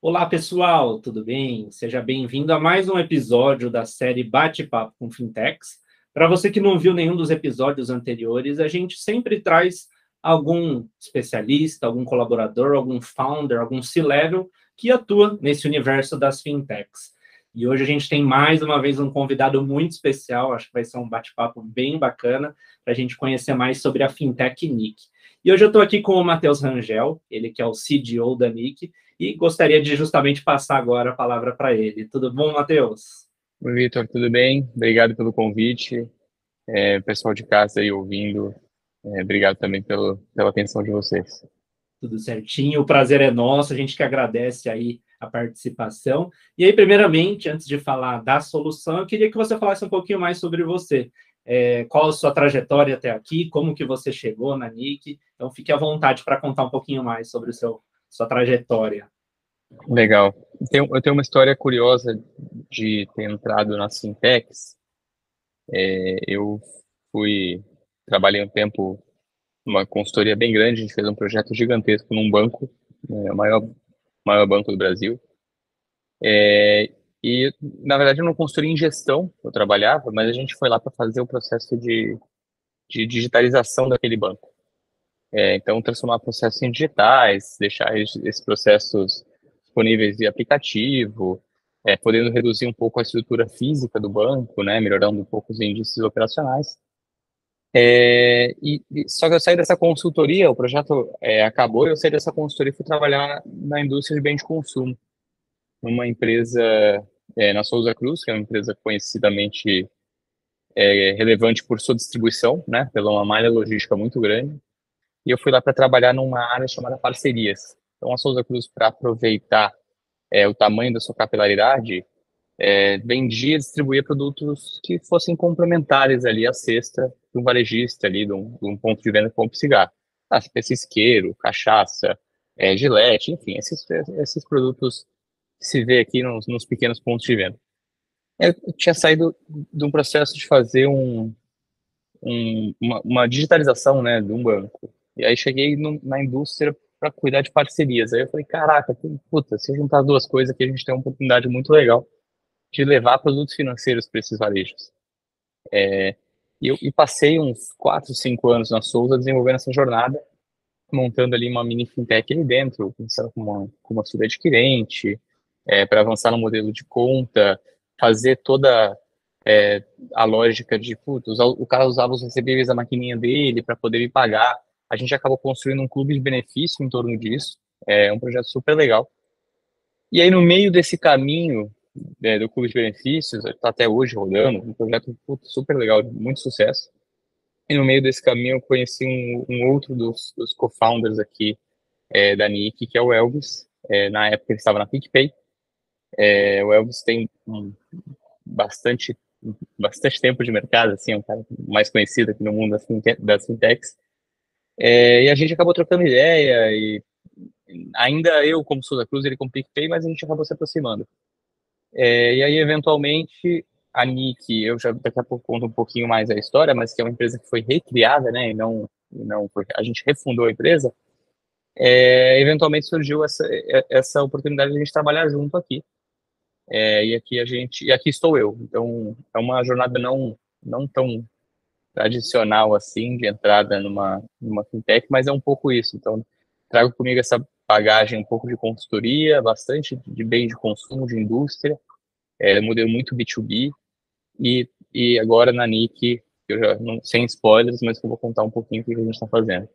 Olá, pessoal, tudo bem? Seja bem-vindo a mais um episódio da série Bate-Papo com Fintechs. Para você que não viu nenhum dos episódios anteriores, a gente sempre traz algum especialista, algum colaborador, algum founder, algum C-level que atua nesse universo das fintechs. E hoje a gente tem mais uma vez um convidado muito especial, acho que vai ser um bate-papo bem bacana para a gente conhecer mais sobre a fintech Nick. E hoje eu estou aqui com o Matheus Rangel, ele que é o CDO da Nick, e gostaria de justamente passar agora a palavra para ele. Tudo bom, Matheus? Oi, Vitor, tudo bem? Obrigado pelo convite. É, pessoal de casa aí ouvindo, é, obrigado também pelo, pela atenção de vocês. Tudo certinho, o prazer é nosso, a gente que agradece aí a participação. E aí, primeiramente, antes de falar da solução, eu queria que você falasse um pouquinho mais sobre você. É, qual a sua trajetória até aqui, como que você chegou na NIC. Então, fique à vontade para contar um pouquinho mais sobre o seu, sua trajetória. Legal. Eu tenho, uma história curiosa de ter entrado na Sintex. É, eu fui, trabalhei um tempo numa consultoria bem grande, a gente fez um projeto gigantesco num banco, é, o maior maior banco do Brasil. É, e, na verdade, eu não construí em gestão, eu trabalhava, mas a gente foi lá para fazer o processo de, de digitalização daquele banco. É, então, transformar processos em digitais, deixar esses processos disponíveis via aplicativo, é, podendo reduzir um pouco a estrutura física do banco, né, melhorando um pouco os índices operacionais. É, e, só que eu saí dessa consultoria, o projeto é, acabou, eu saí dessa consultoria e fui trabalhar na indústria de bem de consumo, numa empresa é, na Souza Cruz, que é uma empresa conhecidamente é, relevante por sua distribuição, né, pela uma malha logística muito grande. E eu fui lá para trabalhar numa área chamada parcerias. Então, a Souza Cruz, para aproveitar é, o tamanho da sua capilaridade, é, vendia e distribuía produtos que fossem complementares ali à cesta de um varejista ali, de um, de um ponto de venda como cigarro. Ah, isqueiro, cachaça, é, gilete, enfim, esses, esses produtos que se vê aqui nos, nos pequenos pontos de venda. Eu tinha saído de um processo de fazer um, um, uma, uma, digitalização né, de um banco. E aí cheguei no, na indústria para cuidar de parcerias. Aí eu falei, caraca, puta, se juntar duas coisas aqui, a gente tem uma oportunidade muito legal de levar produtos financeiros para esses varejos. É, e eu e passei uns 4, 5 anos na Souza desenvolvendo essa jornada, montando ali uma mini fintech ali dentro, começando com uma, uma subadquirente, adquirente, é, para avançar no modelo de conta, fazer toda é, a lógica de, putz, o cara usava os recebíveis da maquininha dele para poder me pagar. A gente acabou construindo um clube de benefício em torno disso, é um projeto super legal. E aí, no meio desse caminho, é, do Clube de Benefícios, está até hoje rodando, um projeto super legal, de muito sucesso. E no meio desse caminho eu conheci um, um outro dos, dos co-founders aqui é, da Nick, que é o Elvis. É, na época ele estava na PicPay. É, o Elvis tem um, bastante, bastante tempo de mercado, assim, é um cara mais conhecido aqui no mundo das fintechs. É, e a gente acabou trocando ideia e ainda eu como Souza Cruz, ele como PicPay, mas a gente acabou se aproximando. É, e aí, eventualmente, a Nick, eu já daqui a pouco conto um pouquinho mais a história, mas que é uma empresa que foi recriada, né, e não, não a gente refundou a empresa, é, eventualmente surgiu essa, essa oportunidade de a gente trabalhar junto aqui. É, e aqui a gente, e aqui estou eu. Então, é uma jornada não, não tão tradicional assim, de entrada numa, numa fintech, mas é um pouco isso. Então, trago comigo essa bagagem um pouco de consultoria, bastante de bem de consumo, de indústria, é, modelo muito B2B, e, e agora na NIC, eu já não, sem spoilers, mas eu vou contar um pouquinho o que a gente está fazendo.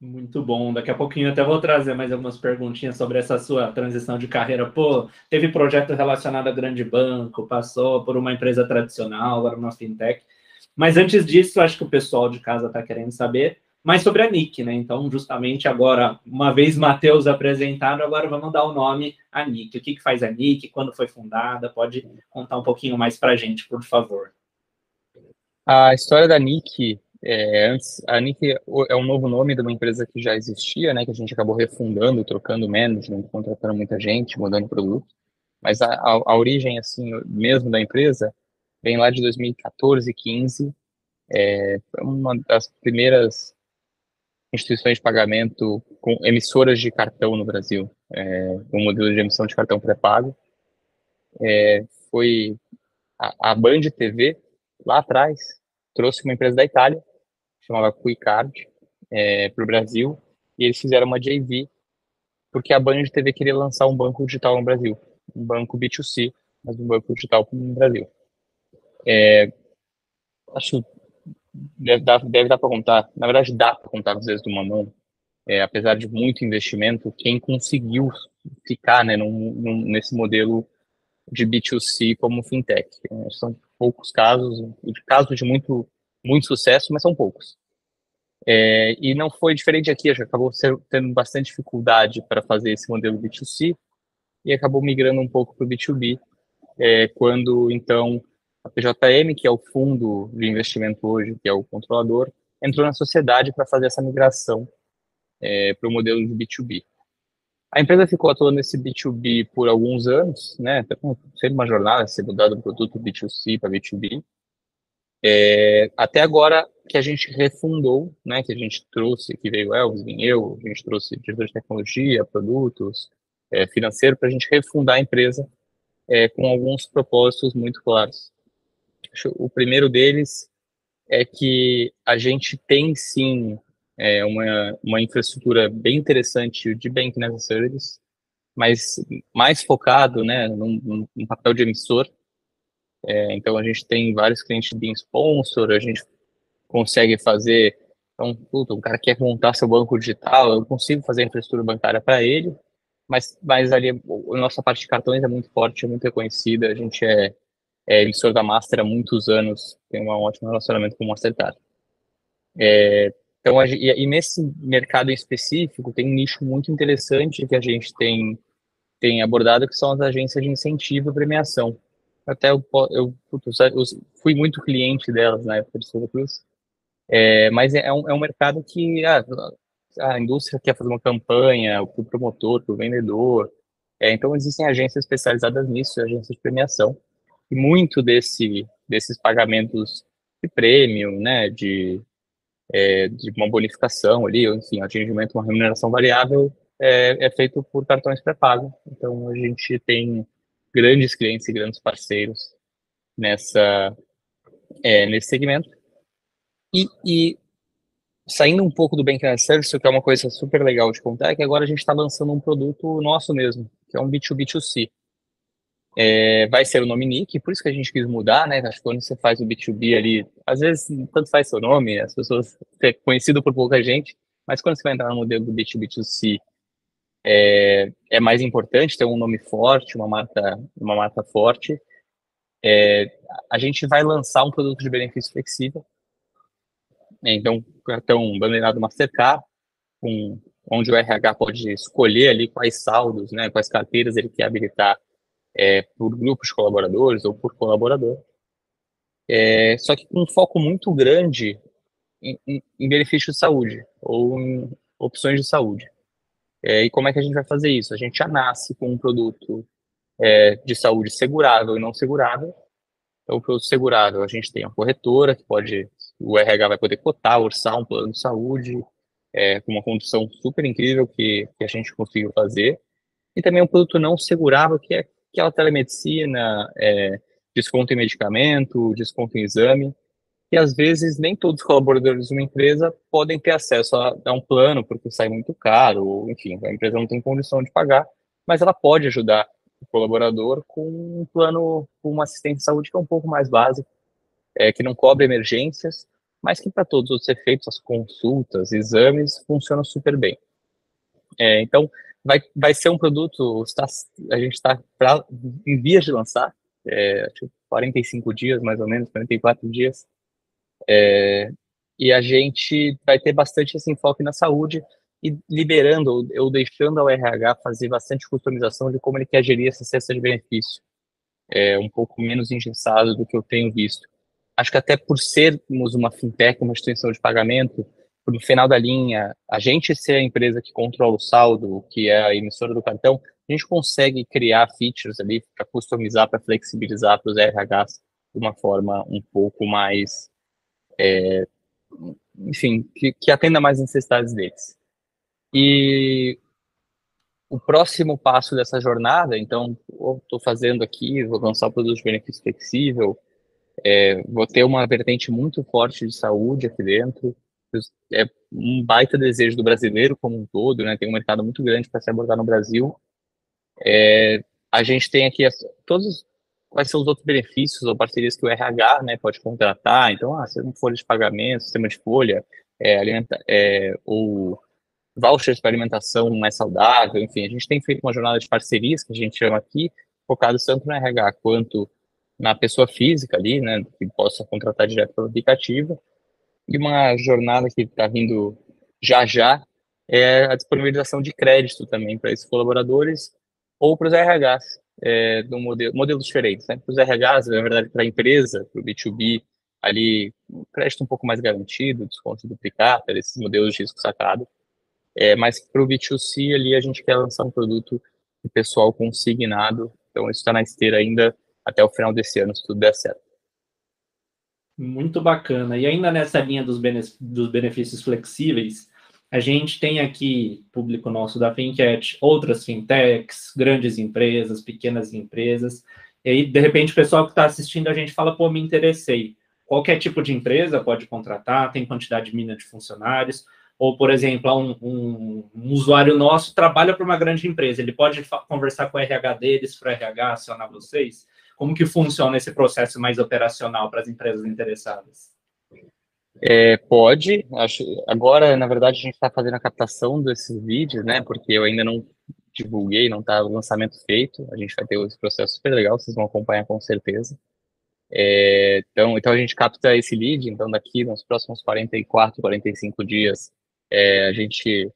Muito bom. Daqui a pouquinho até vou trazer mais algumas perguntinhas sobre essa sua transição de carreira. Pô, teve projeto relacionado a grande banco, passou por uma empresa tradicional, agora uma fintech. Mas antes disso, acho que o pessoal de casa está querendo saber mas sobre a Nick, né? Então, justamente agora, uma vez Matheus apresentado, agora vamos dar o nome à Nick. O que, que faz a Nick? Quando foi fundada? Pode contar um pouquinho mais para a gente, por favor. A história da Nick, é, antes, a Nick é um novo nome de uma empresa que já existia, né? Que a gente acabou refundando, trocando management, contratando muita gente, mudando produto. Mas a, a, a origem, assim, mesmo da empresa, vem lá de 2014, 15. É, uma das primeiras instituições de pagamento com emissoras de cartão no Brasil. é, um modelo de emissão de cartão pré-pago. É, foi a, a Band TV, lá atrás, trouxe uma empresa da Itália, chamava QuiCard, é, para o Brasil, e eles fizeram uma JV, porque a Band TV queria lançar um banco digital no Brasil, um banco B2C, mas um banco digital no Brasil. É, acho deve dar, deve dar para contar, na verdade dá para contar às vezes de uma mão, é, apesar de muito investimento, quem conseguiu ficar né, num, num, nesse modelo de B2C como fintech. É, são poucos casos, casos de muito, muito sucesso, mas são poucos. É, e não foi diferente aqui, acabou ser, tendo bastante dificuldade para fazer esse modelo B2C e acabou migrando um pouco para o B2B, é, quando então a PJM, que é o fundo de investimento hoje, que é o controlador, entrou na sociedade para fazer essa migração é, para o modelo de B2B. A empresa ficou atuando nesse B2B por alguns anos, né? Sempre uma jornada, ser mudado do produto B2C para B2B. É, até agora que a gente refundou, né? Que a gente trouxe, que veio Elvis, vim eu, a gente trouxe diretor de tecnologia, produtos, é, financeiro, para a gente refundar a empresa é, com alguns propósitos muito claros. O primeiro deles é que a gente tem sim é, uma, uma infraestrutura bem interessante de Banking as a Service, mas mais focado né, num, num papel de emissor. É, então a gente tem vários clientes de sponsor, a gente consegue fazer. Então, puta, o cara quer montar seu banco digital, eu consigo fazer a infraestrutura bancária para ele, mas, mas ali a nossa parte de cartões é muito forte, é muito reconhecida, a gente é é emissor da Master há muitos anos, tem um ótimo relacionamento com o Mastercard. É, então, e, e, nesse mercado em específico, tem um nicho muito interessante que a gente tem, tem abordado, que são as agências de incentivo e premiação. Até eu, eu, eu fui muito cliente delas na época de Santa Cruz, é, mas é um, é um mercado que ah, a indústria quer fazer uma campanha, o promotor, o vendedor, é, então existem agências especializadas nisso, agências de premiação, e muito desse, desses pagamentos de prêmio, né, de, é, de uma bonificação ali, ou enfim, atingimento de uma remuneração variável, é, é feito por cartões pré-pago. Então, a gente tem grandes clientes e grandes parceiros nessa, é, nesse segmento. E, e, saindo um pouco do Banking Service, que é uma coisa super legal de contar, é que agora a gente está lançando um produto nosso mesmo, que é um B2B2C. É, vai ser o nome Nick, por isso que a gente quis mudar, né? Acho que quando você faz o B2B ali, às vezes tanto faz seu nome, as pessoas é conhecido por pouca gente, mas quando você vai entrar no modelo do B2B2C, é, é mais importante ter um nome forte, uma marca, uma marca forte. É, a gente vai lançar um produto de benefício flexível. Né? Então, cartão bandeirado Mastercard, com, onde o RH pode escolher ali quais saldos, né, quais carteiras ele quer habilitar é, por grupos de colaboradores ou por colaborador. É, só que com um foco muito grande em, em, em benefício de saúde ou em opções de saúde. É, e como é que a gente vai fazer isso? A gente já nasce com um produto é, de saúde segurável e não segurável. Então, o produto segurável, a gente tem a corretora, que pode, o RH vai poder cotar, orçar um plano de saúde, é, com uma condição super incrível que, que a gente conseguiu fazer. E também um produto não segurável, que é aquela telemedicina, é, desconto em medicamento, desconto em exame, e às vezes nem todos os colaboradores de uma empresa podem ter acesso a, a um plano, porque sai muito caro, ou, enfim, a empresa não tem condição de pagar, mas ela pode ajudar o colaborador com um plano, com uma assistência de saúde que é um pouco mais básico, é, que não cobre emergências, mas que para todos os efeitos, as consultas, exames, funciona super bem. É, então, vai, vai ser um produto, está, a gente está em vias de lançar, é, 45 dias, mais ou menos, 44 dias, é, e a gente vai ter bastante esse enfoque na saúde e liberando ou deixando ao RH fazer bastante customização de como ele quer gerir essa cesta de benefício. É um pouco menos engessado do que eu tenho visto. Acho que até por sermos uma fintech, uma instituição de pagamento, no final da linha, a gente ser a empresa que controla o saldo, que é a emissora do cartão, a gente consegue criar features ali para customizar, para flexibilizar para os RHs de uma forma um pouco mais, é, enfim, que, que atenda mais necessidades deles. E o próximo passo dessa jornada, então, estou fazendo aqui, vou lançar o produto de benefício flexível, é, vou ter uma vertente muito forte de saúde aqui dentro, é um baita desejo do brasileiro como um todo, né? Tem um mercado muito grande para se abordar no Brasil. É, a gente tem aqui as, todos quais são os outros benefícios ou parcerias que o RH, né, pode contratar. Então, ah, sistema de folha de pagamento, sistema de folha, é, alimenta, é, ou vouchers para alimentação mais saudável, enfim, a gente tem feito uma jornada de parcerias que a gente chama aqui, focado tanto no RH quanto na pessoa física ali, né, que possa contratar direto pelo aplicativo, e uma jornada que está vindo já já é a disponibilização de crédito também para esses colaboradores ou para os RHs, é, do modelo, modelos diferentes. Né? Para os RHs, na verdade, para a empresa, para o B2B, ali, crédito um pouco mais garantido, desconto duplicado, esses modelos de risco sacado. É, mas para o B2C, ali, a gente quer lançar um produto de pessoal consignado, então isso está na esteira ainda até o final desse ano, se tudo der certo. Muito bacana. E ainda nessa linha dos, benefícios flexíveis, a gente tem aqui, público nosso da FinCat, outras fintechs, grandes empresas, pequenas empresas. E aí, de repente, o pessoal que está assistindo, a gente fala, pô, me interessei. Qualquer tipo de empresa pode contratar, tem quantidade mínima de funcionários. Ou, por exemplo, um, um, um usuário nosso trabalha para uma grande empresa, ele pode conversar com o RH deles, para o RH acionar vocês. Como que funciona esse processo mais operacional para as empresas interessadas? É, pode. Acho, agora, na verdade, a gente está fazendo a captação desses vídeos, né? Porque eu ainda não divulguei, não está o lançamento feito. A gente vai ter esse processo super legal, vocês vão acompanhar com certeza. É, então, então a gente capta esse lead, então daqui nos próximos 44, 45 dias, é, a gente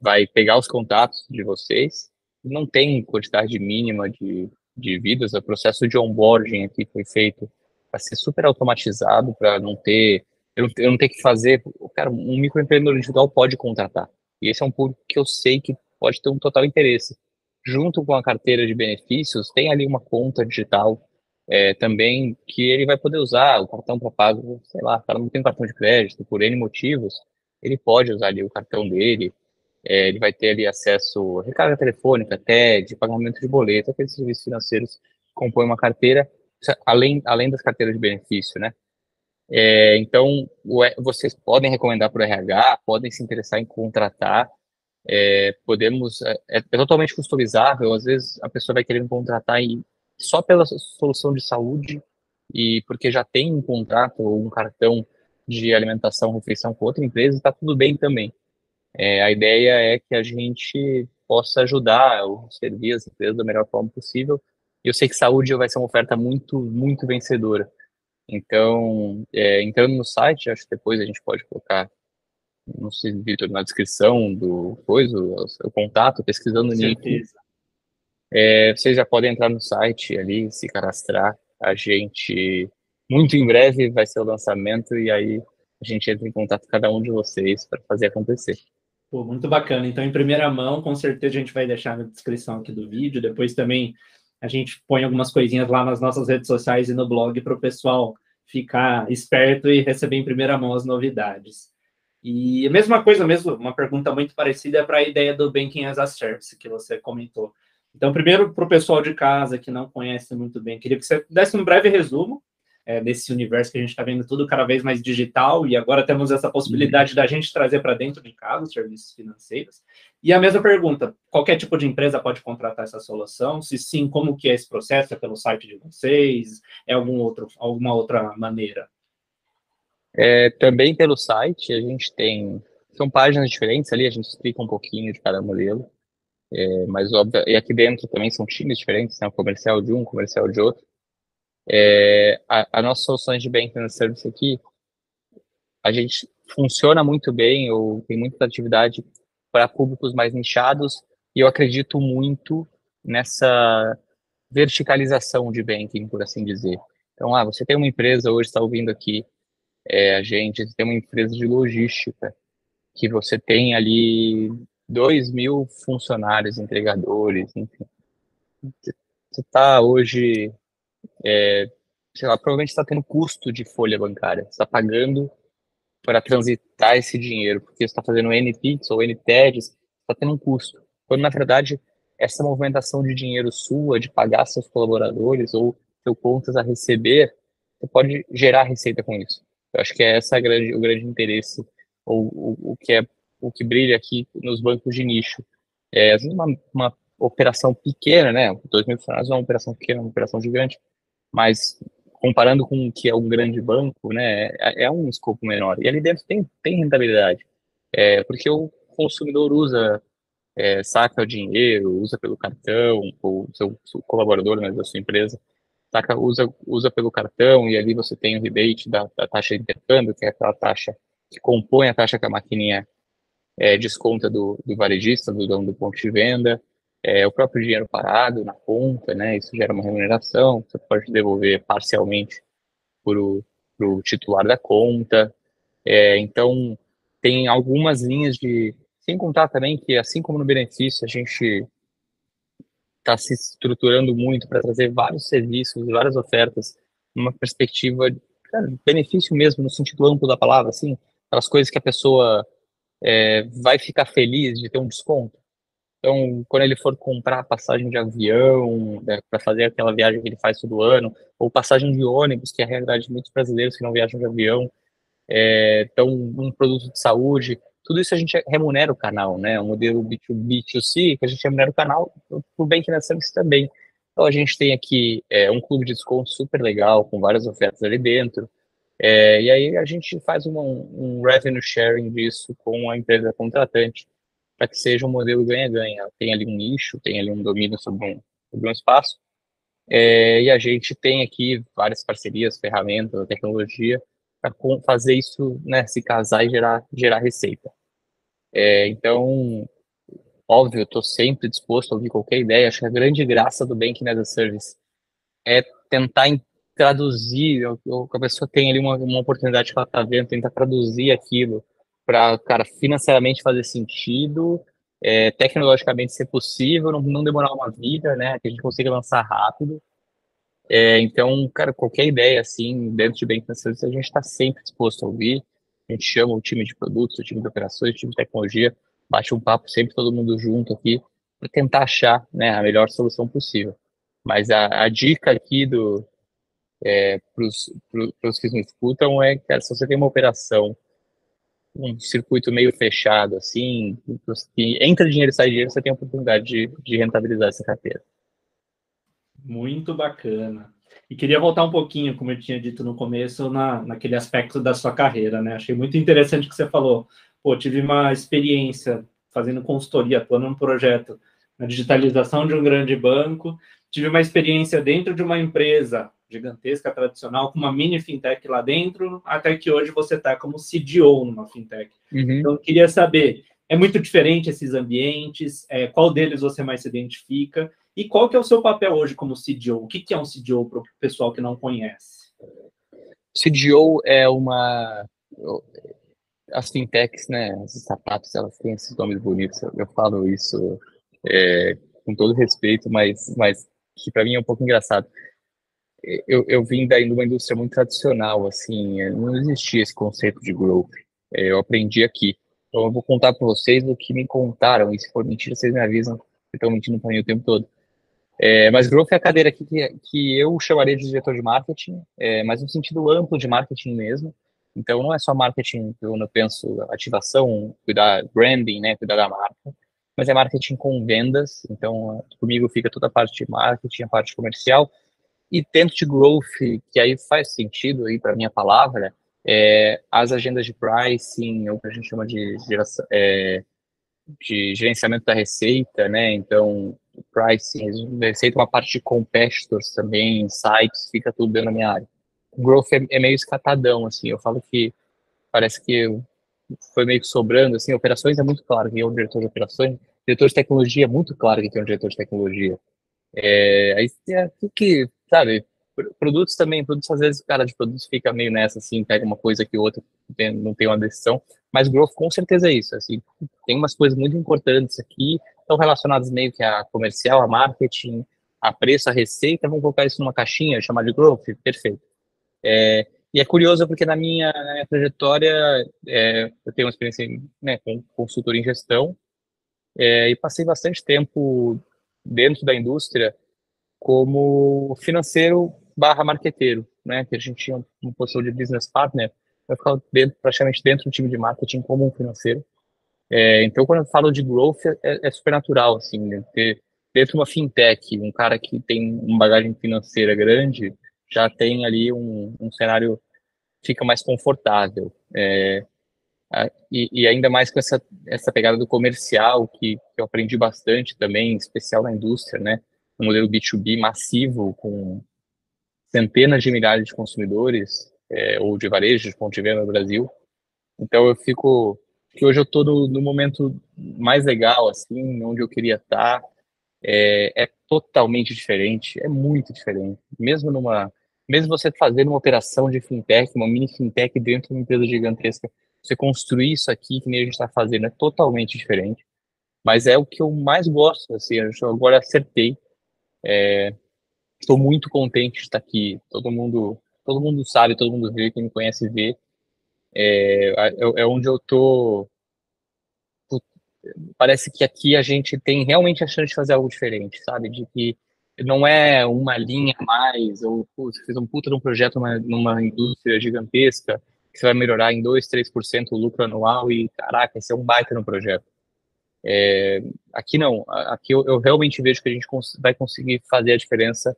vai pegar os contatos de vocês. Não tem quantidade mínima de de vidas, o processo de onboarding aqui foi feito para ser super automatizado, para não ter, eu não, eu não ter que fazer, cara, um microempreendedor individual pode contratar. E esse é um público que eu sei que pode ter um total interesse. Junto com a carteira de benefícios, tem ali uma conta digital é, também que ele vai poder usar o cartão para pago, sei lá, o cara não tem cartão de crédito por N motivos, ele pode usar ali o cartão dele, é, ele vai ter ali acesso a recarga telefônica, TED, pagamento de boleto, aqueles serviços financeiros que compõem uma carteira, além, além das carteiras de benefício, né? É, então, vocês podem recomendar para o RH, podem se interessar em contratar, é, podemos, é, é, totalmente customizável, às vezes a pessoa vai querer contratar e, só pela solução de saúde e porque já tem um contrato ou um cartão de alimentação, refeição com outra empresa, está tudo bem também. É, a ideia é que a gente possa ajudar ou servir as empresas da melhor forma possível. E eu sei que saúde vai ser uma oferta muito, muito vencedora. Então, é, entrando no site, acho que depois a gente pode colocar, não sei, Vitor, na descrição do coisa, o, o contato, pesquisando o nick. É, vocês já podem entrar no site ali, se cadastrar. A gente, muito em breve, vai ser o lançamento e aí a gente entra em contato com cada um de vocês para fazer acontecer. Pô, muito bacana. Então, em primeira mão, com certeza a gente vai deixar na descrição aqui do vídeo. Depois também a gente põe algumas coisinhas lá nas nossas redes sociais e no blog para o pessoal ficar esperto e receber em primeira mão as novidades. E a mesma coisa, mesmo, uma pergunta muito parecida é para a ideia do Banking as a Service que você comentou. Então, primeiro, para o pessoal de casa que não conhece muito bem, queria que você desse um breve resumo é, nesse universo que a gente está vendo tudo cada vez mais digital e agora temos essa possibilidade uhum. da gente trazer para dentro de casa os serviços financeiros. E a mesma pergunta, qualquer tipo de empresa pode contratar essa solução? Se sim, como que é esse processo? É pelo site de vocês? É algum outro, alguma outra maneira? É, também pelo site, a gente tem, são páginas diferentes ali, a gente explica um pouquinho de cada modelo, é, mas óbvio, e aqui dentro também são times diferentes, né, o comercial de um, o comercial de outro, é, a, a nossa soluções de banking service aqui, a gente funciona muito bem, ou tem muita atividade para públicos mais nichados, e eu acredito muito nessa verticalização de banking, por assim dizer. Então, ah, você tem uma empresa hoje, está ouvindo aqui, é, a gente tem uma empresa de logística, que você tem ali 2 mil funcionários, entregadores, enfim. Você está hoje é, sei lá, provavelmente está tendo custo de folha bancária, está pagando para transitar esse dinheiro, porque está fazendo NPix ou NTEDs, está tendo um custo. Quando, na verdade, essa movimentação de dinheiro sua, de pagar seus colaboradores ou seu contas a receber, você pode gerar receita com isso. Eu acho que é essa grande, o grande interesse, ou o, o que é o que brilha aqui nos bancos de nicho. É, às vezes uma, uma operação pequena, né? 2 mil funcionários é uma operação pequena, uma operação gigante, mas comparando com o que é um grande banco, né, é, é um escopo menor. E ali dentro tem, tem rentabilidade, é, porque o consumidor usa, é, saca o dinheiro, usa pelo cartão, o seu, seu colaborador né, da sua empresa, saca, usa, usa pelo cartão e ali você tem o rebate da, da taxa de intercâmbio, que é aquela taxa que compõe a taxa que a maquininha é, desconta do, do varejista, do dono do ponto de venda, é, o próprio dinheiro parado na conta, né? Isso gera uma remuneração, você pode devolver parcialmente para o titular da conta. É, então, tem algumas linhas de. Sem contar também que, assim como no benefício, a gente está se estruturando muito para trazer vários serviços, várias ofertas, numa perspectiva de benefício mesmo, no sentido amplo da palavra, assim, aquelas coisas que a pessoa é, vai ficar feliz de ter um desconto. Então, quando ele for comprar passagem de avião, né, para fazer aquela viagem que ele faz todo ano, ou passagem de ônibus, que é a realidade de muitos brasileiros que não viajam de avião, é, então, um produto de saúde, tudo isso a gente remunera o canal, né? Um modelo B2B, B2C, que a gente remunera o canal, o bem que na service também. Então, a gente tem aqui é, um clube de desconto super legal, com várias ofertas ali dentro, é, e aí a gente faz um, um revenue sharing disso com a empresa contratante para que seja um modelo ganha-ganha. Tem ali um nicho, tem ali um domínio sobre um, sobre um espaço, é, e a gente tem aqui várias parcerias, ferramentas, tecnologia, para fazer isso né, se casar e gerar, gerar receita. É, então, óbvio, estou sempre disposto a ouvir qualquer ideia. Acho que a grande graça do Banking as a Service é tentar traduzir, que a pessoa tem ali uma, uma oportunidade que ela está vendo, tentar traduzir aquilo para, cara, financeiramente fazer sentido, é, tecnologicamente ser possível, não, não, demorar uma vida, né? Que a gente consiga lançar rápido. É, então, cara, qualquer ideia assim, dentro de bem financeiro, a gente está sempre disposto a ouvir. A gente chama o time de produtos, o time de operações, o time de tecnologia, bate um papo sempre todo mundo junto aqui para tentar achar né, a melhor solução possível. Mas a, a dica aqui é, para os que nos escutam é, cara, se você tem uma operação um circuito meio fechado, assim, que entra dinheiro e sai dinheiro, você tem a oportunidade de, de rentabilizar essa carteira. Muito bacana. E queria voltar um pouquinho, como eu tinha dito no começo, na, naquele aspecto da sua carreira, né? Achei muito interessante que você falou. Pô, tive uma experiência fazendo consultoria, atuando num projeto na digitalização de um grande banco, tive uma experiência dentro de uma empresa gigantesca, tradicional, com uma mini fintech lá dentro, até que hoje você está como CDO numa fintech. Uhum. Então, eu queria saber, é muito diferente esses ambientes? É, qual deles você mais se identifica? E qual que é o seu papel hoje como CDO? O que, que é um CDO para o pessoal que não conhece? CDO é uma... As fintechs, né, as startups, elas têm esses nomes bonitos. Eu falo isso é, com todo respeito, mas, mas que para mim é um pouco engraçado eu, eu vim daí de uma indústria muito tradicional, assim, é, não existia esse conceito de growth. É, eu aprendi aqui. Então eu vou contar para vocês o que me contaram, e se for mentira, vocês me avisam, vocês estão mentindo para mim o tempo todo. É, mas growth é a cadeira aqui que, que eu chamaria de diretor de marketing, é, mas no sentido amplo de marketing mesmo. Então não é só marketing eu penso ativação, cuidar branding, né, cuidar da marca, mas é marketing com vendas. Então comigo fica toda a parte de marketing, a parte comercial e de growth, que aí faz sentido aí para minha palavra, é, as agendas de pricing, ou que a gente chama de, geração, é, de gerenciamento da receita, né? Então, pricing, receita, uma parte de competitors também, sites, fica tudo dentro da minha área. Growth é, é meio escatadão, assim, eu falo que parece que foi meio que sobrando, assim, operações é muito claro que é um diretor de operações, diretor de tecnologia é muito claro que tem um diretor de tecnologia. É, aí é, que sabe? Produtos também, produtos às vezes o cara de produtos fica meio nessa, assim, pega uma coisa que outra, não tem uma decisão, mas growth com certeza é isso, assim, tem umas coisas muito importantes aqui, estão relacionadas meio que a comercial, a marketing, a preço, a receita, vamos colocar isso numa caixinha, chamar de growth, perfeito. É, e é curioso porque na minha, na minha trajetória, é, eu tenho uma experiência né, com consultor em gestão, é, e passei bastante tempo dentro da indústria como financeiro barra marqueteiro, né? Que a gente tinha uma posição de business partner, eu ficava dentro, praticamente dentro do time de marketing como um financeiro. É, então, quando eu falo de growth, é, é super natural, assim, né? ter dentro de uma fintech, um cara que tem uma bagagem financeira grande, já tem ali um, um cenário fica mais confortável. É, e, e, ainda mais com essa, essa pegada do comercial, que, que eu aprendi bastante também, em especial na indústria, né? Um modelo B2B massivo, com centenas de milhares de consumidores, é, ou de varejo, de ponto de venda no Brasil. Então eu fico que hoje eu estou no, no, momento mais legal, assim, onde eu queria estar. Tá. É, é, totalmente diferente, é muito diferente. Mesmo numa, mesmo você fazendo uma operação de fintech, uma mini fintech dentro de uma empresa gigantesca, você construir isso aqui que nem a gente está fazendo é totalmente diferente. Mas é o que eu mais gosto, assim, eu agora acertei. Estou é, muito contente de estar aqui. Todo mundo, todo mundo sabe, todo mundo vê, quem me conhece vê. É, é, é onde eu tô. Parece que aqui a gente tem realmente a chance de fazer algo diferente, sabe? De que não é uma linha a mais, ou você fez um puta de um projeto numa, numa indústria gigantesca, que você vai melhorar em 2, 3% o lucro anual e, caraca, esse é um baita no projeto. É, aqui não, aqui eu, eu, realmente vejo que a gente vai conseguir fazer a diferença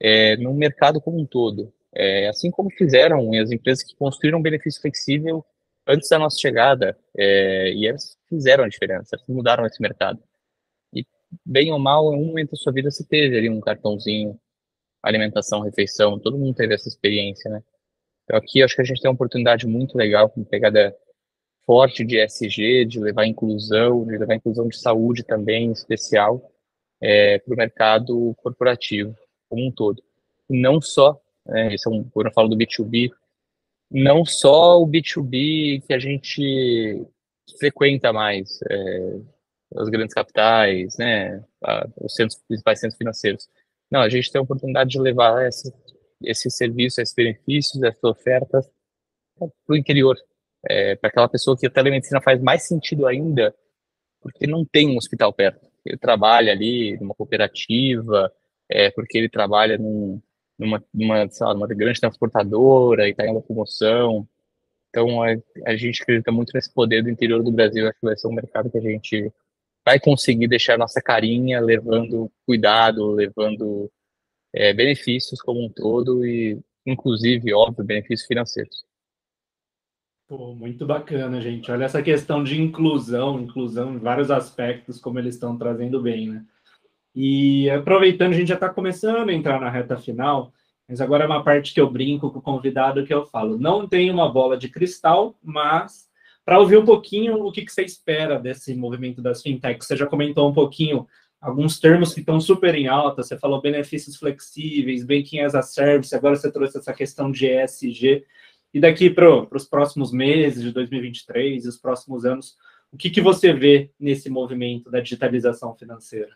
é, no mercado como um todo. É, assim como fizeram as empresas que construíram benefício flexível antes da nossa chegada, é, e elas fizeram a diferença, elas mudaram esse mercado. E, bem ou mal, em um momento da sua vida você teve ali um cartãozinho, alimentação, refeição, todo mundo teve essa experiência, né? Então, aqui acho que a gente tem uma oportunidade muito legal, com pegada forte de SG, de levar inclusão, de levar inclusão de saúde também, em especial, é, para o mercado corporativo como um todo. não só, é, esse é um, quando eu falo do B2B, não só o B2B que a gente frequenta mais, é, as grandes capitais, né, os centros, principais centros financeiros. Não, a gente tem a oportunidade de levar essa, esse serviço, esses benefícios, essas ofertas para o interior, é, para aquela pessoa que a telemedicina faz mais sentido ainda, porque não tem um hospital perto. Ele trabalha ali numa cooperativa, é, porque ele trabalha num, numa, numa, lá, numa grande transportadora e está em uma promoção. Então, a, a, gente acredita muito nesse poder do interior do Brasil. Acho que vai ser um mercado que a gente vai conseguir deixar nossa carinha, levando cuidado, levando é, benefícios como um todo e, inclusive, óbvio, benefícios financeiros. Pô, muito bacana, gente. Olha essa questão de inclusão, inclusão em vários aspectos, como eles estão trazendo bem, né? E aproveitando, a gente já está começando a entrar na reta final, mas agora é uma parte que eu brinco com o convidado que eu falo. Não tem uma bola de cristal, mas para ouvir um pouquinho o que, que, você espera desse movimento das fintechs. Você já comentou um pouquinho alguns termos que estão super em alta. Você falou benefícios flexíveis, banking as a service, agora você trouxe essa questão de ESG. E daqui para os próximos meses de 2023 e os próximos anos, o que, que você vê nesse movimento da digitalização financeira?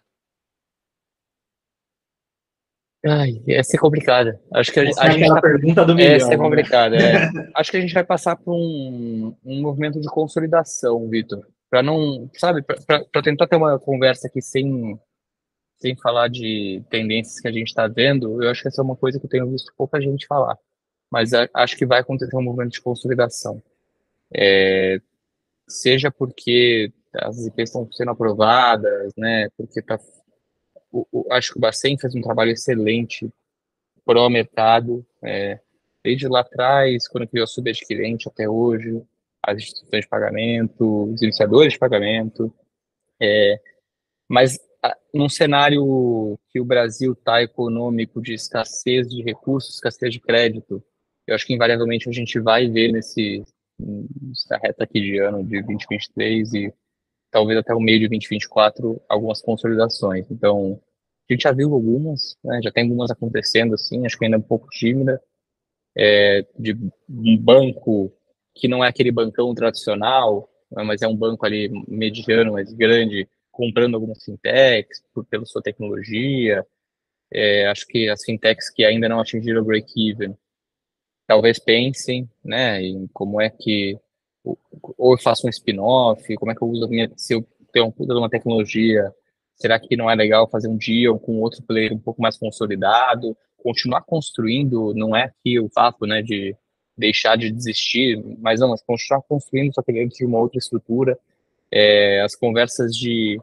Ai, essa é complicada. Acho que, acho é a pergunta do milhão. Essa é né? complicada. É. acho que a gente vai passar por um, um movimento de consolidação, Vitor. Para não, sabe, para tentar ter uma conversa aqui sem, sem falar de tendências que a gente está vendo, eu acho que essa é uma coisa que eu tenho visto pouca gente falar. Mas a, acho que vai acontecer um movimento de consolidação. É, seja porque as IPs estão sendo aprovadas, né, porque está o, o, acho que o Bacen fez um trabalho excelente para o mercado, é, desde lá atrás, quando criou a subadquirente até hoje, as instituições de pagamento, os iniciadores de pagamento, é, mas a, num cenário que o Brasil está econômico de escassez de recursos, escassez de crédito, eu acho que invariavelmente a gente vai ver nesse nessa reta aqui de ano de 2023 e talvez até o meio de 2024, algumas consolidações. Então, a gente já viu algumas, né, já tem algumas acontecendo, assim, acho que ainda é um pouco tímida, é, de um banco que não é aquele bancão tradicional, né, mas é um banco ali mediano, mas grande, comprando algumas fintechs por, pela sua tecnologia. É, acho que as fintechs que ainda não atingiram o break-even, talvez pensem, né, em como é que ou eu faço um spin-off, como é que eu uso a minha, se eu tenho uma, uma tecnologia, Será que não é legal fazer um dia com outro player um pouco mais consolidado? Continuar construindo, não é aqui o papo, né, de deixar de desistir, mas não, mas continuar construindo, só que de uma outra estrutura. É, as conversas de,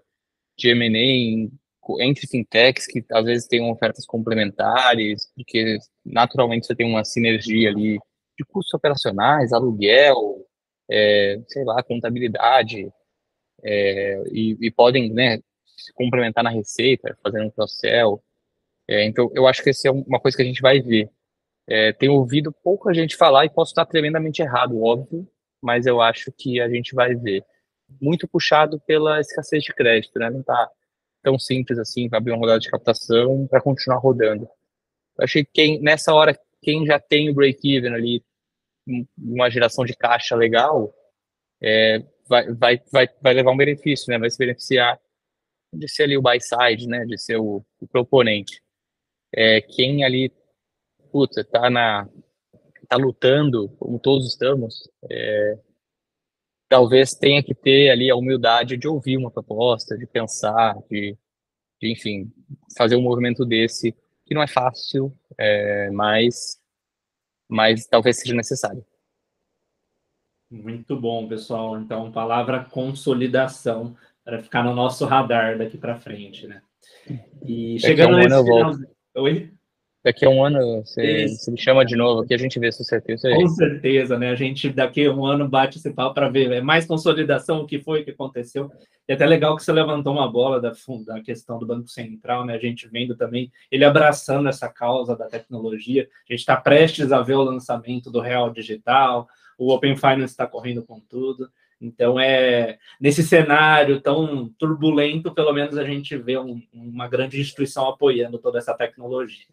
de M&A entre fintechs que às vezes têm ofertas complementares, porque naturalmente você tem uma sinergia ali de custos operacionais, aluguel, é, sei lá, contabilidade, é, e, e, podem né, se complementar na receita, fazendo um cross-sell. É, então, eu acho que essa é uma coisa que a gente vai ver. É, tenho ouvido pouca gente falar e posso estar tremendamente errado, óbvio, mas eu acho que a gente vai ver. Muito puxado pela escassez de crédito, né? Não está tão simples assim para abrir uma rodada de captação para continuar rodando. Eu achei que quem, nessa hora, quem já tem o break-even ali, uma geração de caixa legal, é, vai, vai, vai, vai levar um benefício, né? Vai se beneficiar de ser ali o buy side, né? De ser o, o proponente. É, quem ali, puta, tá na, tá lutando, como todos estamos, é, talvez tenha que ter ali a humildade de ouvir uma proposta, de pensar, de, de enfim, fazer um movimento desse, que não é fácil, é, mas, mas talvez seja necessário. Muito bom, pessoal. Então, palavra consolidação para ficar no nosso radar daqui para frente, né? E chegando nesse final... Oi? Daqui a um ano você, você, me chama de novo, que a gente vê se certeza. Com certeza, né? A gente daqui a um ano bate esse pau para ver é mais consolidação, o que foi que aconteceu. E até legal que você levantou uma bola da, da questão do Banco Central, né? A gente vendo também ele abraçando essa causa da tecnologia. A gente está prestes a ver o lançamento do Real Digital, o Open Finance está correndo com tudo. Então, é nesse cenário tão turbulento, pelo menos a gente vê um, uma grande instituição apoiando toda essa tecnologia.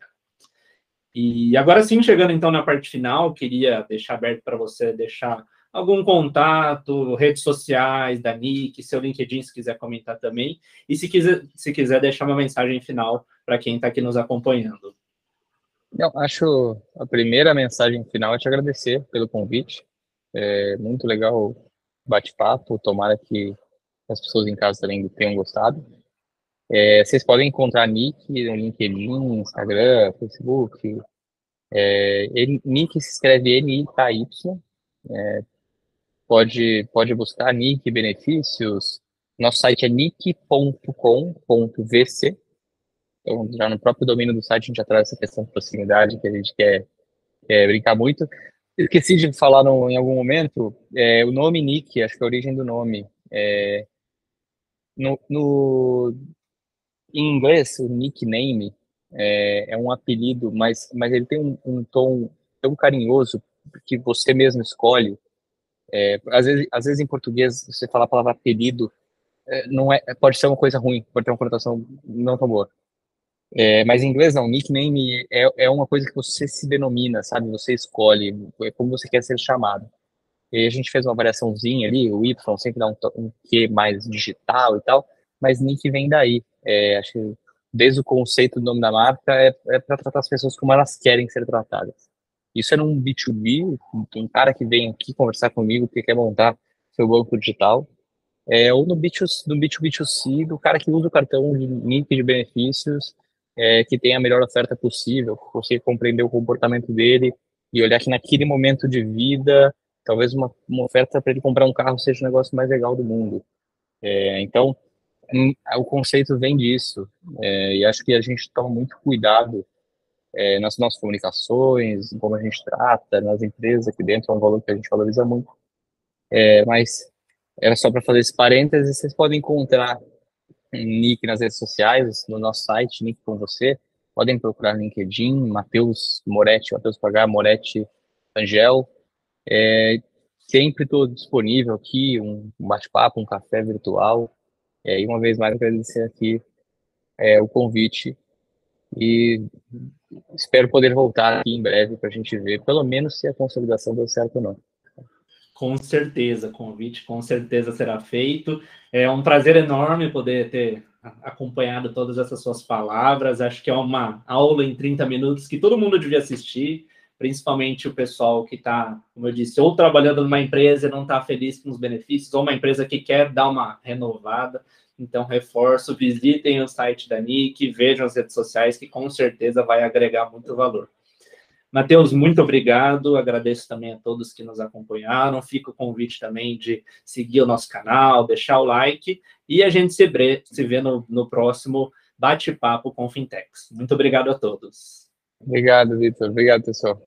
E agora sim, chegando então na parte final, queria deixar aberto para você deixar algum contato, redes sociais da Nick, seu LinkedIn, se quiser comentar também, e se quiser, se quiser deixar uma mensagem final para quem está aqui nos acompanhando. Eu acho a primeira mensagem final é te agradecer pelo convite. É muito legal o bate-papo. Tomara que as pessoas em casa também tenham gostado. É, vocês podem encontrar Nick no LinkedIn, Instagram, Facebook. É, Nick se escreve N-I-K-Y. É, pode, pode buscar Nick Benefícios. Nosso site é nick.com.vc. Então, já no próprio domínio do site, a gente já traz essa questão de proximidade que a gente quer, quer brincar muito. Esqueci de falar no, em algum momento, é, o nome Nick, acho que é a origem do nome. É, no, no, em inglês, o nickname é, é um apelido, mas, mas ele tem um, um, tom tão carinhoso que você mesmo escolhe. É, às, vezes, às vezes em português, você fala a palavra apelido, é, não é, pode ser uma coisa ruim, pode ter uma conotação não tão boa. É, mas em inglês não, nickname é, é uma coisa que você se denomina, sabe? Você escolhe, é como você quer ser chamado. E a gente fez uma variaçãozinha ali, o Y sempre dá um, um Q mais digital e tal, mas nick vem daí. É, acho que desde o conceito do nome da marca é, é para tratar as pessoas como elas querem ser tratadas. Isso é num B2B, um cara que vem aqui conversar comigo porque quer montar seu banco digital, é, ou no, B2, no B2B2C, do cara que usa o cartão de nick de benefícios é, que tenha a melhor oferta possível, você compreender o comportamento dele e olhar que naquele momento de vida, talvez uma, uma oferta para ele comprar um carro seja o negócio mais legal do mundo. É, então, o conceito vem disso, é, e acho que a gente toma muito cuidado é, nas nossas comunicações, como a gente trata, nas empresas aqui dentro, é um valor que a gente valoriza muito. É, mas era só para fazer esse parênteses, vocês podem encontrar Nick nas redes sociais, no nosso site, Nick com você. Podem procurar LinkedIn, Matheus Moretti, Matheus Pagar, Moretti Angel. É, sempre estou disponível aqui, um bate-papo, um café virtual. E uma vez mais agradecer aqui é, o convite e espero poder voltar aqui em breve para a gente ver, pelo menos, se a consolidação deu certo ou não. Com certeza, convite com certeza será feito. É um prazer enorme poder ter acompanhado todas essas suas palavras. Acho que é uma aula em 30 minutos que todo mundo devia assistir. Principalmente o pessoal que está, como eu disse, ou trabalhando numa empresa e não está feliz com os benefícios, ou uma empresa que quer dar uma renovada. Então, reforço, visitem o site da NIC, vejam as redes sociais, que com certeza vai agregar muito valor. Matheus, muito obrigado. Agradeço também a todos que nos acompanharam. Fica o convite também de seguir o nosso canal, deixar o like e a gente se, se vê no, no próximo bate-papo com Fintechs. Muito obrigado a todos. Obrigado, Vitor. Obrigado, pessoal.